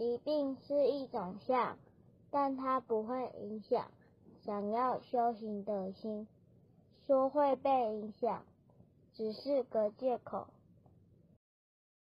疾病是一种相但它不会影响想要修行的心说会被影响只是个借口。